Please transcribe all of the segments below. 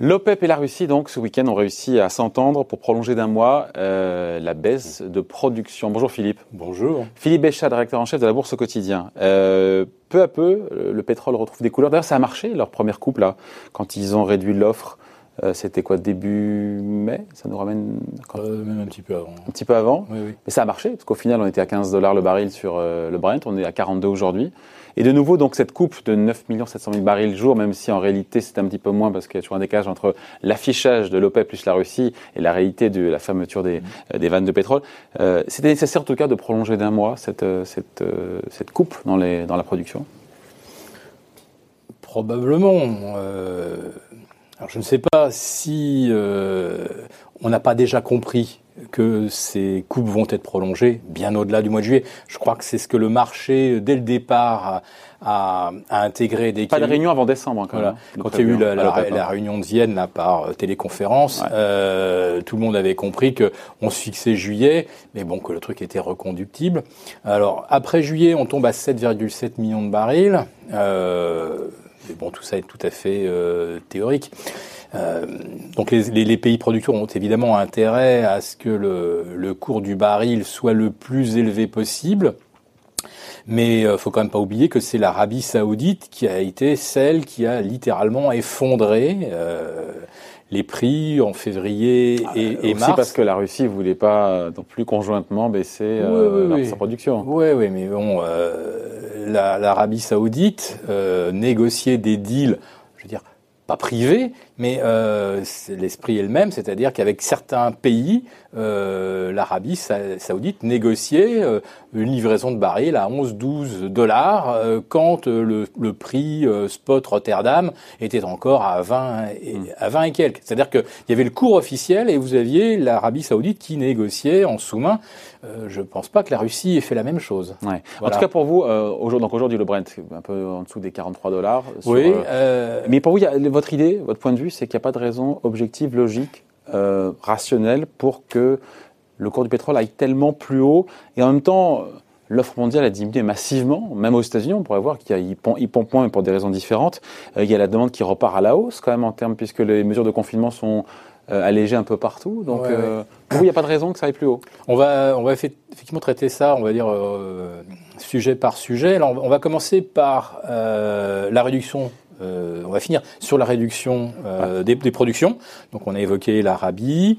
L'OPEP et la Russie, donc, ce week-end, ont réussi à s'entendre pour prolonger d'un mois euh, la baisse de production. Bonjour Philippe. Bonjour. Philippe Béchat, directeur en chef de la Bourse au quotidien. Euh, peu à peu, le pétrole retrouve des couleurs. D'ailleurs, ça a marché, leur première coupe, là, quand ils ont réduit l'offre. Euh, C'était quoi, début mai Ça nous ramène... Euh, même un petit peu avant. Un petit peu avant Oui, oui. Mais ça a marché, parce qu'au final, on était à 15 dollars le baril sur euh, le Brent, on est à 42 aujourd'hui. Et de nouveau, donc, cette coupe de 9 700 000 barils jour, même si en réalité c'est un petit peu moins parce qu'il y a toujours un décalage entre l'affichage de l'OPEP plus la Russie et la réalité de la fermeture des, euh, des vannes de pétrole. C'était nécessaire en tout cas de prolonger d'un mois cette, cette, cette coupe dans, les, dans la production Probablement. Alors je ne sais pas si euh, on n'a pas déjà compris que ces coupes vont être prolongées bien au-delà du mois de juillet. Je crois que c'est ce que le marché, dès le départ, a, a intégré. Dès Pas de eu- réunion avant décembre, hein, quand Voilà. même. hein, Quand il y a eu la, la- hein. la réunion de Vienne là, par euh, téléconférence, Ouais. euh, tout le monde avait compris que on se fixait juillet, mais bon que le truc était reconductible. Alors après juillet, on tombe à 7,7 millions de barils. Euh, mais bon, tout ça est tout à fait euh, théorique. Euh, donc les, les- les pays producteurs ont évidemment intérêt à ce que le, le cours du baril soit le plus élevé possible. Mais euh, faut quand même pas oublier que c'est l'Arabie Saoudite qui a été celle qui a littéralement effondré euh, les prix en février et, Ah, Aussi mars. parce que la Russie voulait pas non plus conjointement baisser euh, Oui, oui, leur- oui. sa production. Oui, oui, mais bon, la- l'Arabie Saoudite euh, négociait des deals, je veux dire, pas privés, mais euh, l'esprit est le même, c'est-à-dire qu'avec certains pays, euh, l'Arabie sa- Saoudite négociait une livraison de barils à 11-12 dollars euh, quand euh, le, le prix euh, spot Rotterdam était encore à 20 et, à 20 et quelques. C'est-à-dire qu'il y avait le cours officiel et vous aviez l'Arabie Saoudite qui négociait en sous-main. Euh, je ne pense pas que la Russie ait fait la même chose. Ouais. En tout cas, pour vous, euh, aujourd'hui, donc aujourd'hui, le Brent, un peu en dessous des 43 dollars. Oui, euh, euh, Mais pour vous, y a- votre idée, votre point de vue, c'est qu'il n'y a pas de raison objective, logique, euh, rationnelle pour que le cours du pétrole aille tellement plus haut. Et en même temps, l'offre mondiale a diminué massivement. Même aux États-Unis, on pourrait voir qu'il pompe moins, mais pour des raisons différentes. Euh, il y a la demande qui repart à la hausse quand même en termes, puisque les mesures de confinement sont euh, allégées un peu partout. Donc, Ouais, euh, pour vous, il n'y a pas de raison que ça aille plus haut? on va, on va effe- effectivement traiter ça, on va dire sujet par sujet. Alors, on va commencer par la réduction. euh, on va finir sur la réduction euh, des, des productions. Donc, on a évoqué l'Arabie,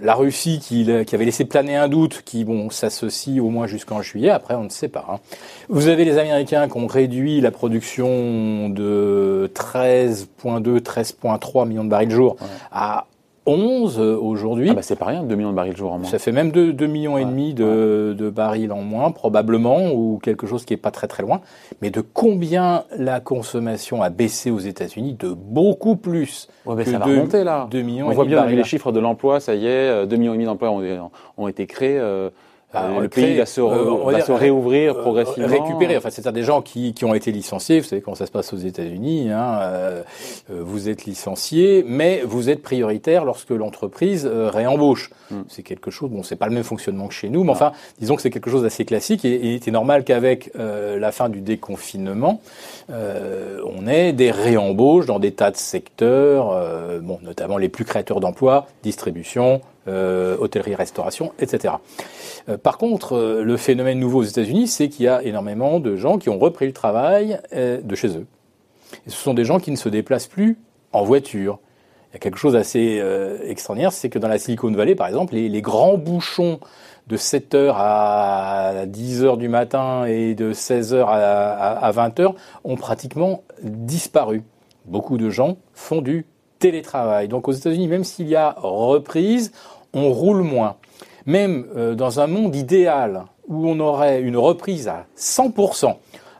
la Russie qui, qui avait laissé planer un doute, qui bon s'associe au moins jusqu'en juillet. Après, on ne sait pas. hein. Vous avez les Américains qui ont réduit la production de 13,2, 13,3 millions de barils jour à 11 euh, aujourd'hui. Ah bah, c'est pas rien, 2 millions de barils jour en moins. Ça fait même 2, millions et demi de, de barils en moins, probablement, ou quelque chose qui est pas très très loin. Mais de combien la consommation a baissé aux États-Unis De beaucoup plus. Ouais, mais que ça va remonter là. deux millions On voit bien les chiffres de l'emploi, ça y est, 2 millions et demi d'emplois ont, ont été créés. euh, euh, le le pays va se, euh, on va va dire, se réouvrir Euh, progressivement. Récupérer, enfin, c'est-à-dire des gens qui, qui ont été licenciés. Vous savez comment ça se passe aux États-Unis. Hein, euh, euh, vous êtes licencié, mais vous êtes prioritaire lorsque l'entreprise euh, réembauche. Mm. C'est quelque chose. Bon, c'est pas le même fonctionnement que chez nous, mais enfin, disons que c'est quelque chose d'assez classique. Et, et il était normal qu'avec euh, la fin du déconfinement, euh, on ait des réembauches dans des tas de secteurs, euh, bon, notamment les plus créateurs d'emplois, distribution, euh, hôtellerie-restauration, etc. Euh, par contre, euh, le phénomène nouveau aux États-Unis, c'est qu'il y a énormément de gens qui ont repris le travail de chez eux. Ce sont des gens qui ne se déplacent plus en voiture. Il y a quelque chose d'assez extraordinaire, c'est que dans la Silicon Valley, par exemple, les, les grands bouchons de 7h à 10h du matin et de 16h à, à 20h ont pratiquement disparu. Beaucoup de gens font du télétravail. Donc aux États-Unis, même s'il y a reprise, on roule moins. Même euh, dans un monde idéal où on aurait une reprise à 100%,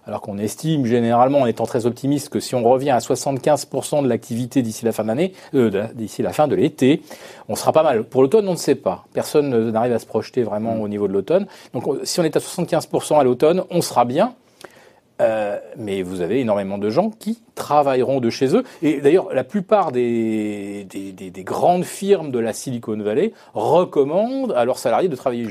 alors qu'on estime généralement, en étant très optimiste, que si on revient à 75% de l'activité d'ici la fin de l'année, euh, d'ici la fin de l'été, on sera pas mal. Pour l'automne, on ne sait pas. Personne ne- n'arrive à se projeter vraiment au niveau de l'automne. Donc, on- si on est à 75% à l'automne, on sera bien. Euh, mais vous avez énormément de gens qui travailleront de chez eux. Et d'ailleurs, la plupart des, des, des, des, grandes firmes de la Silicon Valley recommandent à leurs salariés de travailler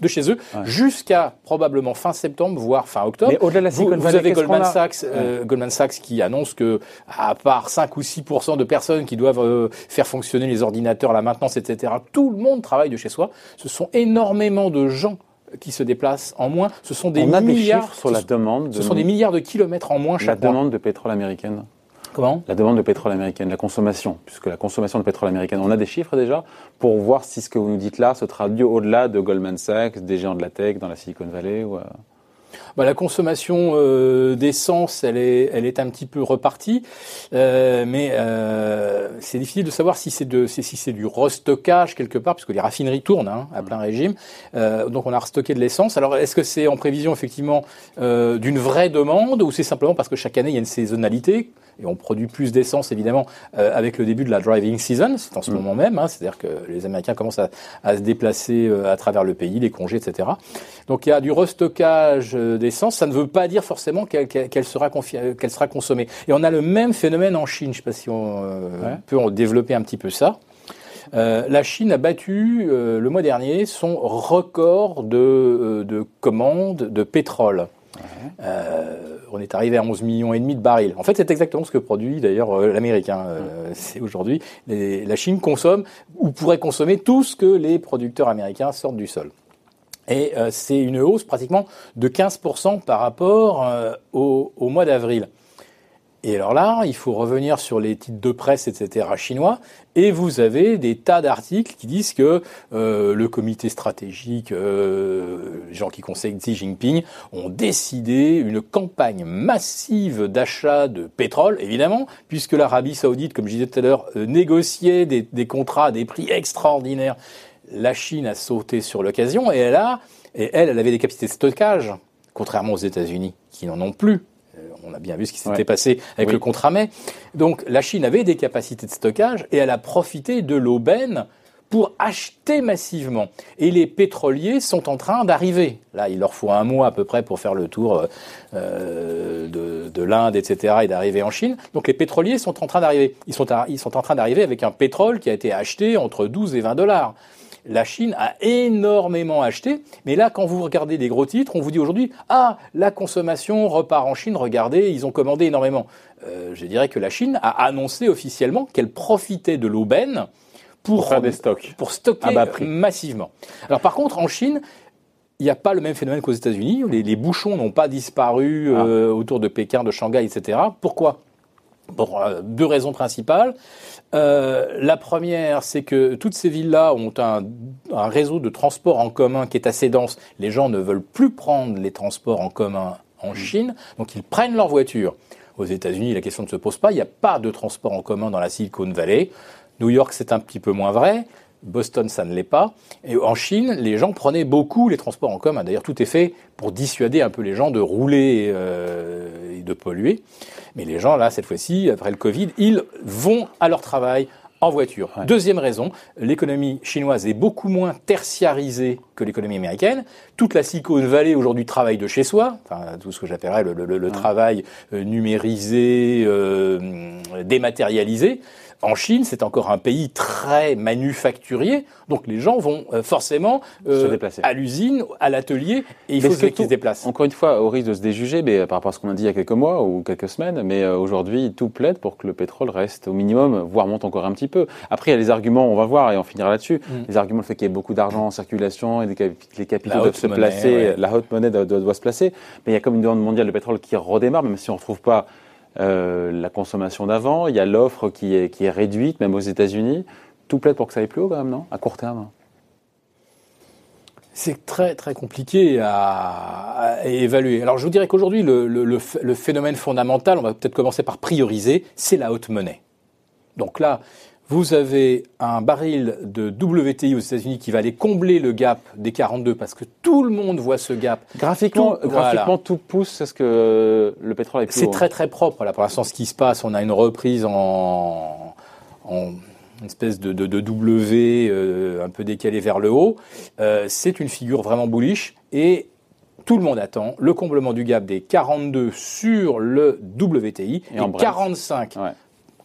de chez eux jusqu'à probablement fin septembre, voire fin octobre. Mais au-delà de la Silicon vous, Valley, avez Goldman Sachs, euh, Goldman Sachs qui annonce que, à part 5 ou 6% de personnes qui doivent euh, faire fonctionner les ordinateurs, la maintenance, etc., tout le monde travaille de chez soi. Ce sont énormément de gens qui se déplacent en moins. Ce sont des On milliards des chiffres sur la demande. De ce sont des milliards de kilomètres en moins la chaque mois. demande de pétrole américaine. Comment? La demande de pétrole américaine, la consommation, puisque la consommation de pétrole américaine, on a des chiffres déjà pour voir si ce que vous nous dites là se traduit au-delà de Goldman Sachs, des géants de la tech dans la Silicon Valley ou, euh, bah, la consommation euh, d'essence, elle est, elle est un petit peu repartie, euh, mais euh, c'est difficile de savoir si c'est de, si c'est du restockage quelque part, puisque les raffineries tournent hein, à plein régime. Euh, donc on a restocké de l'essence. Alors est-ce que c'est en prévision effectivement euh, d'une vraie demande, ou c'est simplement parce que chaque année il y a une saisonnalité? Et on produit plus d'essence évidemment euh, avec le début de la driving season, c'est en ce Mm. moment même, hein, c'est-à-dire que les Américains commencent à, à se déplacer euh, à travers le pays, les congés, etc. Donc il y a du restockage euh, d'essence, ça ne veut pas dire forcément qu'elle sera, qu'elle sera consommée. Et on a le même phénomène en Chine, je ne sais pas si on Ouais. peut en développer un petit peu ça. Euh, la Chine a battu euh, le mois dernier son record de, euh, de commandes de pétrole. Euh, on est arrivé à 11 millions et demi de barils. En fait, c'est exactement ce que produit d'ailleurs euh, l'Américain. Euh, C'est aujourd'hui, la Chine consomme ou pourrait consommer tout ce que les producteurs américains sortent du sol. Et euh, c'est une hausse pratiquement de 15% par rapport au, au mois d'avril. Et alors là, il faut revenir sur les titres de presse, etc. chinois, et vous avez des tas d'articles qui disent que euh, le comité stratégique, euh, les gens qui conseillent Xi Jinping, ont décidé une campagne massive d'achat de pétrole, évidemment, puisque l'Arabie saoudite, comme je disais tout à l'heure, euh, négociait des, des contrats à des prix extraordinaires. La Chine a sauté sur l'occasion, et elle a, et elle, elle avait des capacités de stockage, contrairement aux États-Unis, qui n'en ont plus. Euh, On a bien vu ce qui s'était Ouais. passé avec Oui. le contrat mai. Donc la Chine avait des capacités de stockage et elle a profité de l'aubaine pour acheter massivement. Et les pétroliers sont en train d'arriver. Là, il leur faut un mois à peu près pour faire le tour euh, de, de l'Inde, etc., et d'arriver en Chine. Donc les pétroliers sont en train d'arriver. Ils sont, à- ils sont en train d'arriver avec un pétrole qui a été acheté entre 12 et 20 dollars. La Chine a énormément acheté, mais là, quand vous regardez des gros titres, on vous dit aujourd'hui, ah, la consommation repart en Chine, regardez, ils ont commandé énormément. Euh, je dirais que la Chine a annoncé officiellement qu'elle profitait de l'aubaine pour, Pour des stocks. pour stocker massivement. Alors par contre, en Chine, il n'y a pas le même phénomène qu'aux États-Unis. Les, les bouchons n'ont pas disparu Ah. euh, autour de Pékin, de Shanghai, etc. Pourquoi? Pour euh, deux raisons principales. Euh, la première, c'est que toutes ces villes-là ont un, un réseau de transport en commun qui est assez dense. Les gens ne veulent plus prendre les transports en commun en Chine, donc ils prennent leur voiture. Aux États-Unis, la question ne se pose pas. Il n'y a pas de transport en commun dans la Silicon Valley. New York, c'est un petit peu moins vrai. Boston, ça ne l'est pas. Et en Chine, les gens prenaient beaucoup les transports en commun. D'ailleurs, tout est fait pour dissuader un peu les gens de rouler euh, et de polluer. Mais les gens, là, cette fois-ci, après le Covid, ils vont à leur travail en voiture. Ouais. Deuxième raison, l'économie chinoise est beaucoup moins tertiarisée que l'économie américaine. Toute la Silicon Valley aujourd'hui travaille de chez soi, enfin tout ce que j'appellerais le, le- le travail euh, numérisé, euh, dématérialisé. En Chine, c'est encore un pays très manufacturier, donc les gens vont euh, forcément euh, Se déplacer. à l'usine, à l'atelier, et il Mais faut qu'ils se déplacent. Encore une fois, au risque de se déjuger, mais par rapport à ce qu'on a dit il y a quelques mois ou quelques semaines, mais euh, aujourd'hui, tout plaide pour que le pétrole reste au minimum, voire monte encore un petit peu. Après, il y a les arguments, on va voir et on finira là-dessus. Mm. Les arguments, le fait qu'il y ait beaucoup d'argent en circulation et cap- les capitaux doivent se monnaie, placer, ouais. la haute monnaie doit, doit- doit se placer. Mais il y a comme une demande mondiale de pétrole qui redémarre, même si on ne retrouve pas euh, la consommation d'avant. Il y a l'offre qui est, qui est réduite, même aux États-Unis. Tout plaide pour que ça aille plus haut quand même, non? À court terme. C'est très très compliqué à, évaluer. Alors je vous dirais qu'aujourd'hui le, le- le phénomène fondamental, on va peut-être commencer par prioriser, c'est la haute monnaie. Donc là, vous avez un baril de WTI aux États-Unis qui va aller combler le gap des 42 parce que tout le monde voit ce gap. Graphiquement, Tout- graphiquement voilà. tout pousse à ce que le pétrole est plus C'est très très propre là pour l'instant ce qui se passe. On a une reprise en, en une espèce de, de, de W euh, un peu décalé vers le haut. Euh, c'est une figure vraiment bullish et tout le monde attend le comblement du gap des 42 sur le WTI et, 45,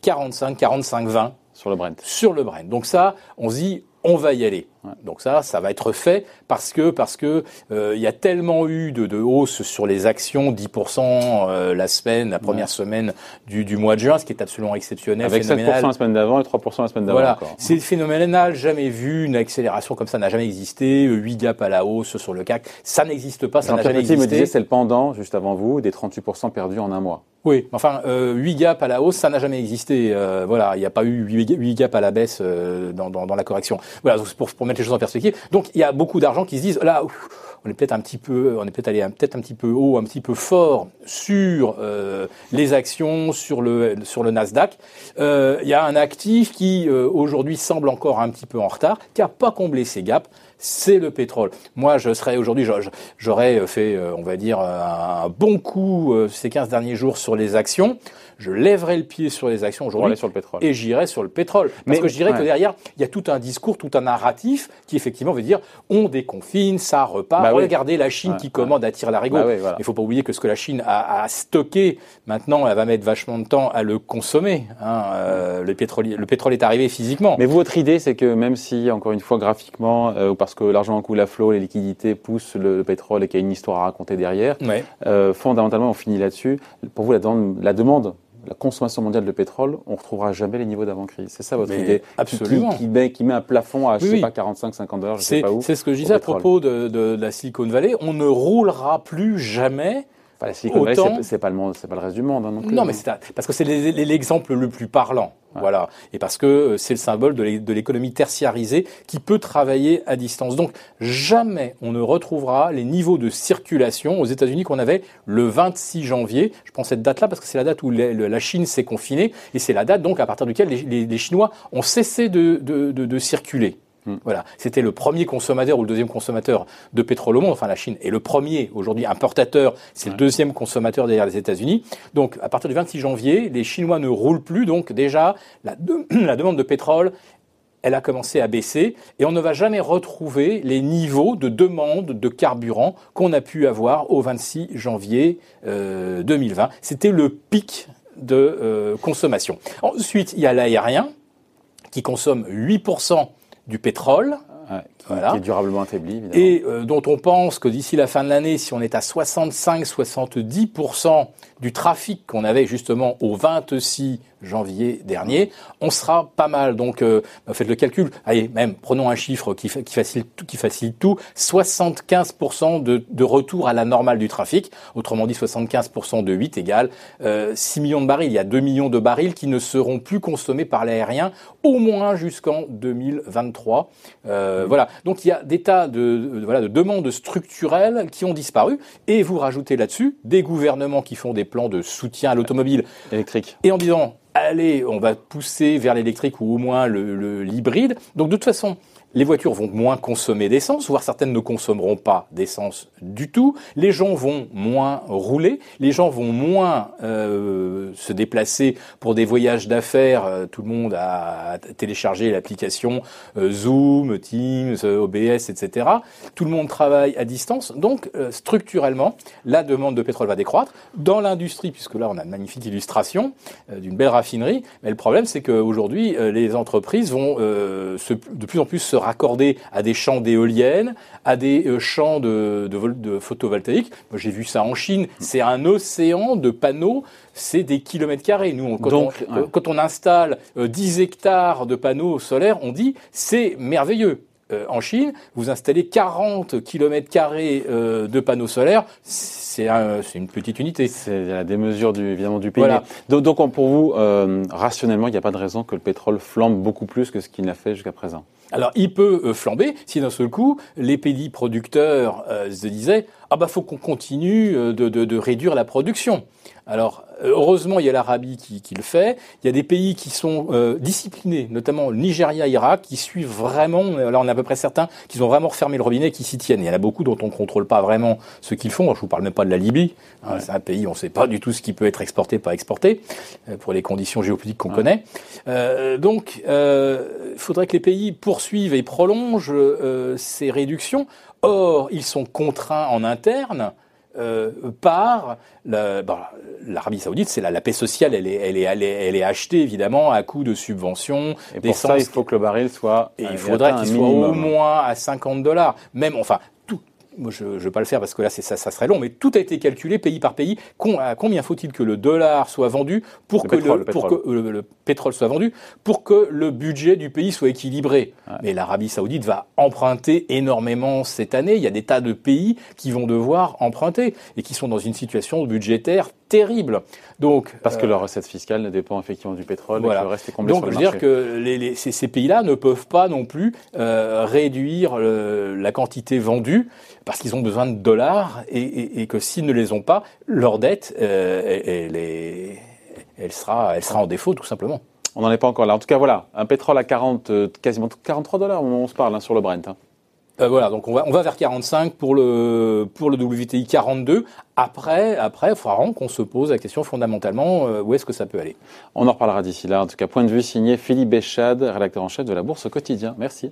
45, 45, 20 sur le Brent. Sur le Brent. Donc ça, on se dit, on va y aller. Donc ça, ça va être fait parce que parce que euh, il y a tellement eu de, de hausse sur les actions, 10% euh, la semaine, la première semaine du, du, mois de juin, ce qui est absolument exceptionnel. Avec 7% la semaine d'avant et 3% la semaine d'avant. Voilà, c'est phénoménal, jamais vu une accélération comme ça n'a jamais existé. 8 gaps à la hausse sur le CAC, ça n'existe pas, ça n'a jamais existé. me disait c'est le pendant juste avant vous des 38% perdus en un mois. Oui, enfin, euh, 8 gaps à la hausse, ça n'a jamais existé. Euh, voilà, il n'y a pas eu 8, gaps à la baisse euh, dans, dans, dans, la correction. Voilà, pour, pour mettre les choses en perspective. Donc, il y a beaucoup d'argent qui se disent, là, on est peut-être un petit peu, on est peut-être allé peut-être un petit peu haut, un petit peu fort sur euh, les actions, sur le sur le Nasdaq. Euh, il y a un actif qui euh, aujourd'hui semble encore un petit peu en retard, qui a pas comblé ses gaps c'est le pétrole. Moi, je serais aujourd'hui, j'aurais fait, on va dire, un bon coup ces 15 derniers jours sur les actions je lèverai le pied sur les actions aujourd'hui sur le pétrole. et j'irai sur le pétrole. Parce que je dirais que derrière, il y a tout un discours, tout un narratif qui effectivement veut dire on déconfine, ça repart. Bah Regardez la Chine qui commande à tirer la Bah Il ne faut pas oublier que ce que la Chine a, stocké, maintenant, elle va mettre vachement de temps à le consommer. Hein. Euh, le, pétrole, le pétrole est arrivé physiquement. Mais votre idée, c'est que même si, encore une fois, graphiquement, euh, parce que l'argent coule à flot, les liquidités poussent le, pétrole et qu'il y a une histoire à raconter derrière, euh, fondamentalement, on finit là-dessus. Pour vous, la la demande la consommation mondiale de pétrole, on ne retrouvera jamais les niveaux d'avant-crise. C'est ça votre idée Absolument. Qui, met, qui, met, un plafond à, je sais pas, 45, 50 dollars, je sais pas où. C'est ce que je disais à propos de, de, la Silicon Valley. On ne roulera plus jamais Enfin, la Silicon Valley, c'est pas le monde, c'est pas le reste du monde hein, non plus. Non, mais c'est parce que c'est l'exemple le plus parlant. Voilà. Et parce que euh, c'est le symbole de l'économie tertiarisée qui peut travailler à distance. Donc, jamais on ne retrouvera les niveaux de circulation aux États-Unis qu'on avait le 26 janvier. Je prends cette date-là parce que c'est la date où la Chine s'est confinée et c'est la date donc à partir de laquelle les, Chinois ont cessé de circuler. Hmm. Voilà, c'était le premier consommateur ou le deuxième consommateur de pétrole au monde. Enfin, la Chine est le premier aujourd'hui importateur. C'est le deuxième consommateur derrière les États-Unis. Donc, à partir du 26 janvier, les Chinois ne roulent plus. Donc, déjà, la, la demande de pétrole elle a commencé à baisser et on ne va jamais retrouver les niveaux de demande de carburant qu'on a pu avoir au 26 janvier 2020. Euh, C'était le pic de euh, consommation. Ensuite, il y a l'aérien qui consomme 8% du pétrole. Qui, est durablement affaibli, évidemment. Et euh, dont on pense que d'ici la fin de l'année, si on est à 65-70% du trafic qu'on avait justement au 26 janvier dernier, on sera pas mal. Donc, euh, faites le calcul. Allez, même prenons un chiffre qui, qui facilite tout, qui facilite tout. 75% de, de, retour à la normale du trafic. Autrement dit, 75% de 8 égale euh, 6 millions de barils. Il y a 2 millions de barils qui ne seront plus consommés par l'aérien au moins jusqu'en 2023. Euh, voilà. Donc, il y a des tas de, de, voilà, de demandes structurelles qui ont disparu. Et vous rajoutez là-dessus des gouvernements qui font des plans de soutien à l'automobile électrique. Et en disant, allez, on va pousser vers l'électrique ou au moins l'hybride. Le, Donc de toute façon, les voitures vont moins consommer d'essence, voire certaines ne consommeront pas d'essence du tout. Les gens vont moins rouler, les gens vont moins euh, se déplacer pour des voyages d'affaires. Euh, tout le monde a téléchargé l'application euh, Zoom, Teams, OBS, etc. Tout le monde travaille à distance. Donc structurellement, la demande de pétrole va décroître. Dans l'industrie, puisque là on a une magnifique illustration d'une belle raffinerie, mais le problème c'est qu'aujourd'hui les entreprises vont de plus en plus se raccordés à des champs d'éoliennes, à des euh, champs de, de, de photovoltaïques. Moi, j'ai vu ça en Chine. C'est un océan de panneaux. C'est des kilomètres carrés. Nous, quand, on, euh, quand on installe 10 euh, hectares de panneaux solaires, on dit c'est merveilleux. En Chine, vous installez 40 kilomètres carrés de panneaux solaires, c'est un, une petite unité. C'est la démesure du, évidemment du pays. Voilà. Donc, donc, pour vous, rationnellement, il n'y a pas de raison que le pétrole flambe beaucoup plus que ce qu'il n'a fait jusqu'à présent. Alors, il peut euh, flamber si d'un seul coup, les pays producteurs euh, se disaient ah bah faut qu'on continue euh, de, de, de, réduire la production. Alors heureusement il y a l'Arabie qui, qui, le fait. Il y a des pays qui sont euh, disciplinés, notamment le Nigeria, Irak, qui suivent vraiment. Là on est à peu près certains qu'ils ont vraiment refermé le robinet, qui s'y tiennent. Il y en a beaucoup dont on contrôle pas vraiment ce qu'ils font. Je vous parle même pas de la Libye. Hein, C'est un pays on ne sait pas du tout ce qui peut être exporté, pas exporté, euh, pour les conditions géopolitiques qu'on connaît. Euh, donc il faudrait que les pays poursuivent et prolongent ces réductions Or, ils sont contraints en interne euh, par bah, l'Arabie Saoudite, c'est la, la, paix sociale, elle est, elle est, elle est, achetée évidemment à coût de subventions. Et pour ça, il faut que le baril soit. Et il faudrait qu'il soit au moins à 50 dollars. Même, enfin, moi je ne vais pas le faire parce que là ça, ça serait long, mais tout a été calculé pays par pays. combien faut-il que le dollar soit vendu pour que, le, pour que euh, le, pétrole soit vendu pour que le budget du pays soit équilibré? Mais l'Arabie Saoudite va emprunter énormément cette année. Il y a des tas de pays qui vont devoir emprunter et qui sont dans une situation budgétaire terrible. Donc, Parce que euh, leur recette fiscale ne dépend effectivement du pétrole et que le reste est comblé Donc, sur le je veux dire que les, ces, ces pays-là ne peuvent pas non plus euh, réduire la quantité vendue parce qu'ils ont besoin de dollars et, et, et que s'ils ne les ont pas, leur dette, euh, elle, elle, elle, sera, elle sera en défaut tout simplement. On n'en est pas encore là. En tout cas, voilà, un pétrole à 40, euh, quasiment 43 dollars au moment où on se parle hein, sur le Brent. Hein. Euh, voilà, donc on va, on va vers 45 pour le, pour le WTI 42. Après, après, il faudra qu'on se pose la question fondamentalement, euh, où est-ce que ça peut aller On en reparlera d'ici là. En tout cas, point de vue signé Philippe Béchade, rédacteur en chef de la Bourse au quotidien. Merci.